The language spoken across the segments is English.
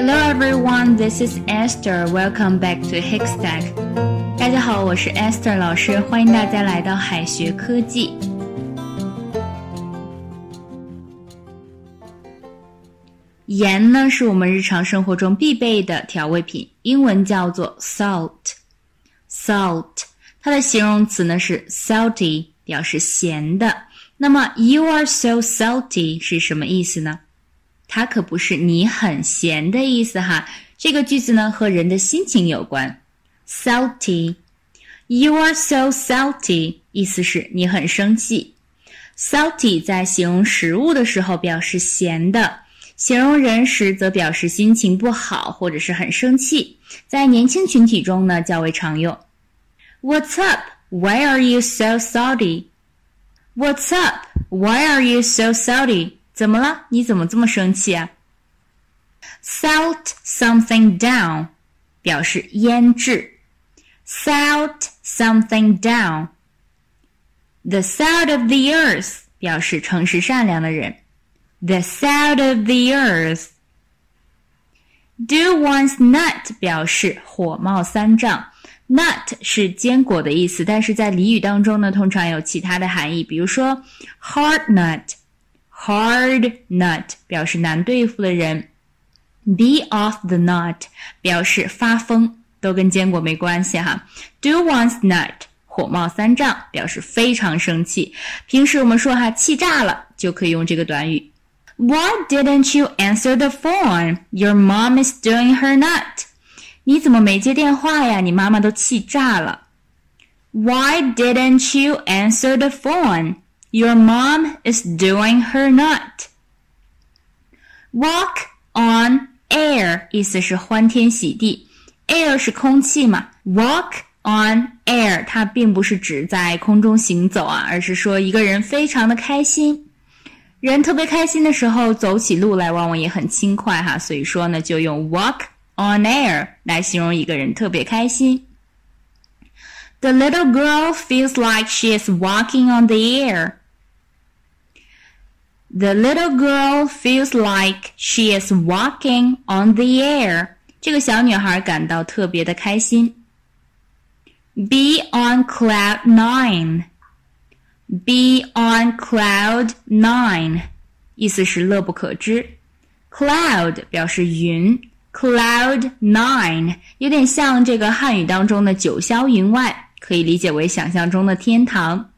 Hello everyone, this is Esther. Welcome back to Hikstack. 大家好，我是 Esther 老师，欢迎大家来到海学科技。盐呢，是我们日常生活中必备的调味品，英文叫做 salt。salt，它的形容词呢是 salty，表示咸的。那么 you are so salty 是什么意思呢？ 它可不是你很闲的意思哈。这个句子呢和人的心情有关。salty，you are so salty，意思是你很生气。salty 在形容食物的时候表示咸的，形容人时则表示心情不好或者是很生气。在年轻群体中呢较为常用。What's up? Why are you so salty? What's up? Why are you so salty? 怎么了？你怎么这么生气啊？Salt something down 表示腌制。Salt something down. The salt of the earth 表示诚实善良的人。The salt of the earth. Do one's nut 表示火冒三丈。Nut 是坚果的意思，但是在俚语当中呢，通常有其他的含义，比如说 hard nut。 Hard nut 表示难对付的人，be off the nut 表示发疯，都跟坚果没关系哈。Do one's nut 火冒三丈表示非常生气。平时我们说哈气炸了，就可以用这个短语。Why didn't you answer the phone? Your mom is doing her nut. 你怎么没接电话呀？你妈妈都气炸了。Why didn't you answer the phone? Your mom is doing her nut. Walk on air 意思是欢天喜地，air 是空气嘛。Walk on air 它并不是指在空中行走啊，而是说一个人非常的开心。人特别开心的时候，走起路来往往也很轻快哈。所以说呢，就用 walk on air 来形容一个人特别开心。The little girl feels like she is walking on the air. The little girl feels like she is walking on the air. 这个小女孩感到特别的开心。Be on cloud nine. Be on cloud nine，意思是乐不可支。Cloud 表示云，cloud nine 有点像这个汉语当中的九霄云外，可以理解为想象中的天堂。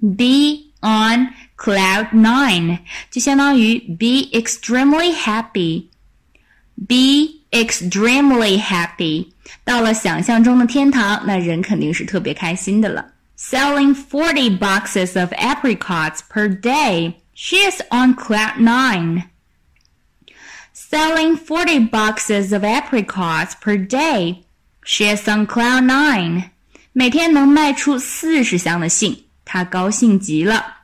Be on cloud nine 就相当于 be extremely happy。be extremely happy，到了想象中的天堂，那人肯定是特别开心的了。Selling forty boxes of apricots per day, she is on cloud nine. Selling forty boxes of apricots per day, she is on cloud nine. 每天能卖出四十箱的杏，她高兴极了。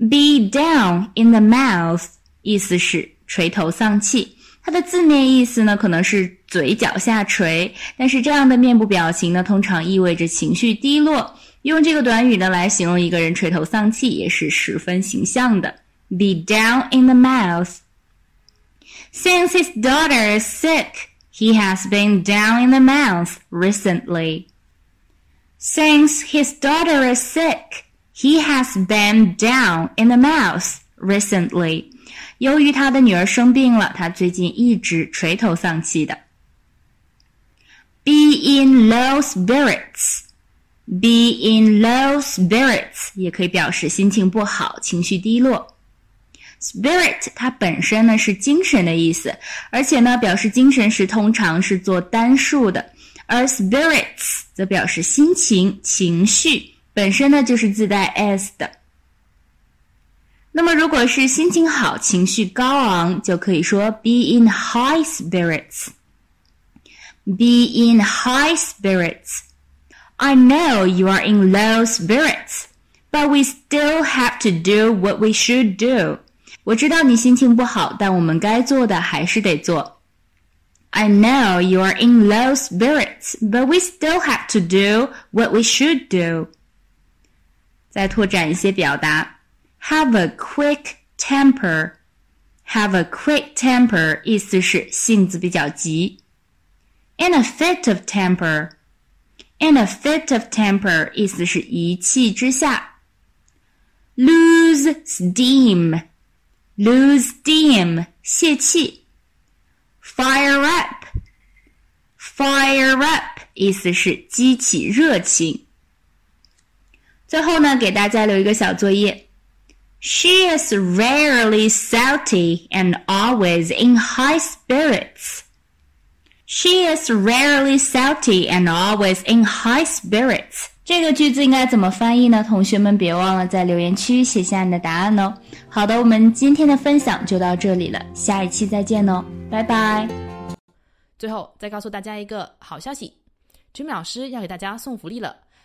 Be down in the mouth，意思是垂头丧气。它的字面意思呢，可能是嘴角下垂，但是这样的面部表情呢，通常意味着情绪低落。用这个短语呢来形容一个人垂头丧气，也是十分形象的。Be down in the mouth. Since his daughter is sick, he has been down in the mouth recently. Since his daughter is sick. He has been down in the mouth recently. 由于他的女儿生病了，他最近一直垂头丧气的。Be in low spirits. Be in low spirits 也可以表示心情不好、情绪低落。Spirit 它本身呢是精神的意思，而且呢表示精神时通常是做单数的，而 spirits 则表示心情、情绪。 本身呢就是自带 s 的。那么如果是心情好、情绪高昂，就可以说 be in high spirits。Be in high spirits. I know you are in low spirits, but we still have to do what we should do. 我知道你心情不好，但我们该做的还是得做。I know you are in low spirits, but we still have to do what we should do. 再拓展一些表达，have a quick temper。 Have a quick temper 意思是性子比较急。In a fit of temper。In a fit of temper 意思是一气之下。Lose steam。Lose steam 泄气。Fire up。Fire up 意思是激起热情。 最后呢，给大家留一个小作业。She is rarely sulty and always in high spirits. She is rarely sulty and always in high spirits. 这个句子应该怎么翻译呢？同学们别忘了在留言区写下你的答案哦。好的，我们今天的分享就到这里了，下一期再见哦，拜拜。最后再告诉大家一个好消息，Jimmy 老师要给大家送福利了。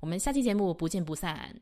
我们下期节目不见不散。